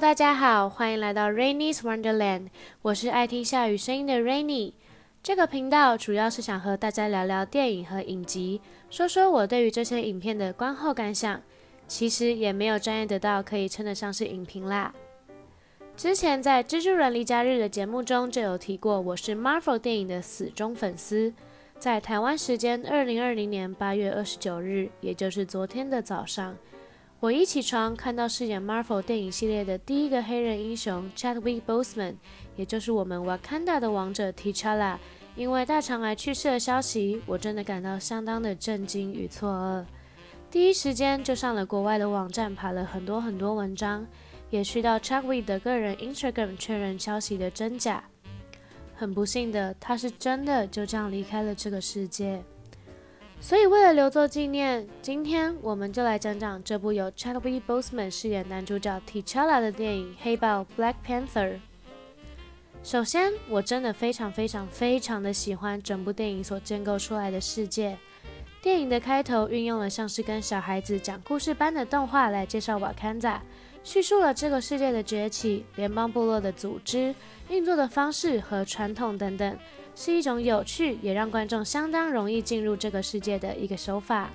大家好，欢迎来到 Rainy's Wonderland，我是爱听下雨声音的 Rainy。这个频道主要是想和大家聊聊电影和影集，说说我对于这些影片的观后感想。其实也没有专业得到可以称得上是影评啦。之前在《蜘蛛人离家日》的节目中就有提过，我是 Marvel 电影的死忠粉丝。在台湾时间二零二零年八月二十九日，也就是昨天的早上。我一起床，看到饰演 Marvel 电影系列的第一个黑人英雄 Chadwick Boseman，也就是我们 Wakanda 的王者 T'Challa，因为大肠癌去世的消息，我真的感到相当的震惊与错愕。第一时间就上了国外的网站，爬了很多很多文章，也去到 Chadwick 的个人 Instagram 确认消息的真假。很不幸的，他是真的就这样离开了这个世界。所以，为了留作纪念，今天我们就来讲讲这部由 Chadwick Boseman 饰演男主角 T'Challa 的电影《黑豹》（Black Panther）。首先，我真的非常非常非常的喜欢整部电影所建构出来的世界。电影的开头运用了像是跟小孩子讲故事般的动画来介绍瓦坎达，叙述了这个世界的崛起、联邦部落的组织、运作的方式和传统等等。是一种有趣，也让观众相当容易进入这个世界的一个手法。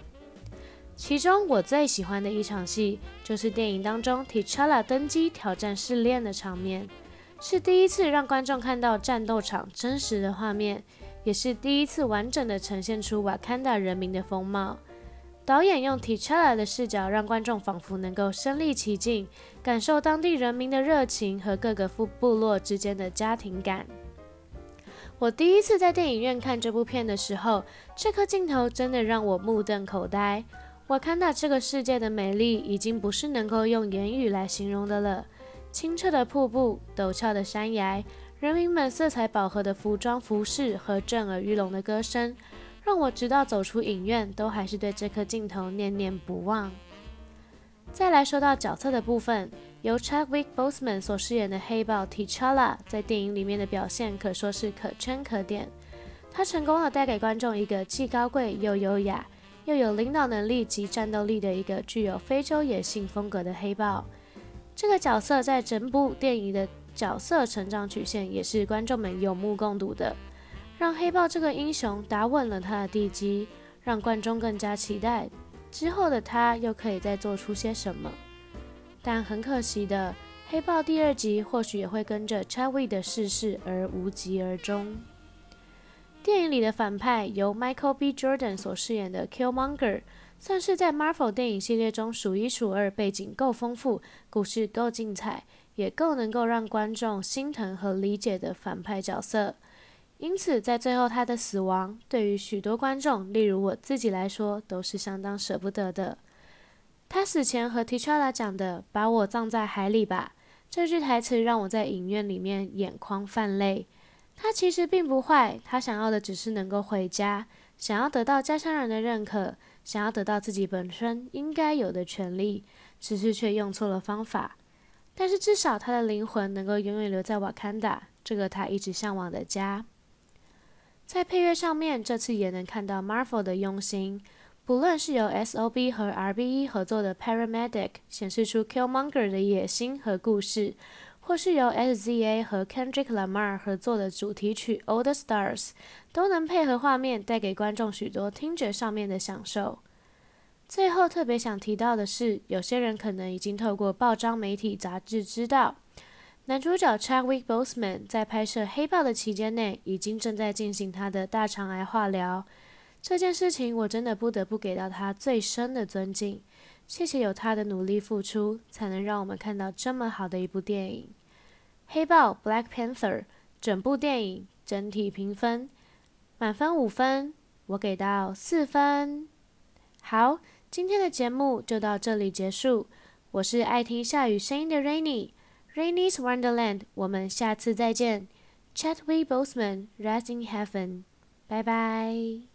其中我最喜欢的一场戏，就是电影当中 T'Challa 登基挑战试炼的场面，是第一次让观众看到战斗场真实的画面，也是第一次完整的呈现出瓦坎达人民的风貌。导演用 T'Challa 的视角，让观众仿佛能够身临其境，感受当地人民的热情和各个部部落之间的家庭感。我第一次在电影院看这部片的时候，这颗镜头真的让我目瞪口呆。我看到这个世界的美丽已经不是能够用言语来形容的了。清澈的瀑布、陡峭的山崖、人民们色彩饱和的服装服饰和震耳欲聋的歌声，让我直到走出影院都还是对这颗镜头念念不忘。再来说到角色的部分。由 Chadwick Boseman 所饰演的黑豹 T'Challa 在电影里面的表现可说是可圈可点。他成功的带给观众一个既高贵又优雅，又有领导能力及战斗力的一个具有非洲野性风格的黑豹。这个角色在整部电影的角色成长曲线也是观众们有目共睹的，让黑豹这个英雄打稳了他的地基，让观众更加期待之后的他又可以再做出些什么。但很可惜的，《黑豹》第二集或许也会跟着 Chadwick 的逝世而无疾而终。电影里的反派由 Michael B. Jordan 所饰演的 Killmonger，算是在 Marvel 电影系列中数一数二，背景够丰富，故事够精彩，也够能够让观众心疼和理解的反派角色。因此，在最后他的死亡，对于许多观众，例如我自己来说，都是相当舍不得的。他死前和 T'Challa 讲的“把我葬在海里吧”这句台词，让我在影院里面眼眶泛泪。他其实并不坏，他想要的只是能够回家，想要得到家乡人的认可，想要得到自己本身应该有的权利，只是却用错了方法。但是至少他的灵魂能够永远留在瓦坎达，这个他一直向往的家。在配乐上面，这次也能看到 Marvel 的用心。不论是由 S.O.B 和 R.B.E 合作的 Paramedic 显示出 Killmonger 的野心和故事，或是由 S.Z.A 和 Kendrick Lamar 合作的主题曲 All the Stars，都能配合画面带给观众许多听觉上面的享受。最后特别想提到的是，有些人可能已经透过报章、媒体、杂志知道，男主角 Chadwick Boseman 在拍摄《黑豹》的期间内，已经正在进行他的大肠癌化疗。这件事情我真的不得不给到他最深的尊敬，谢谢有他的努力付出，才能让我们看到这么好的一部电影《黑豹》（Black Panther）。整部电影整体评分满分五分，我给到四分。好，今天的节目就到这里结束。我是爱听下雨声音的 Rainy Rainy，Rainy's Wonderland。我们下次再见。Chadwick Boseman，Rest in Heaven。拜拜。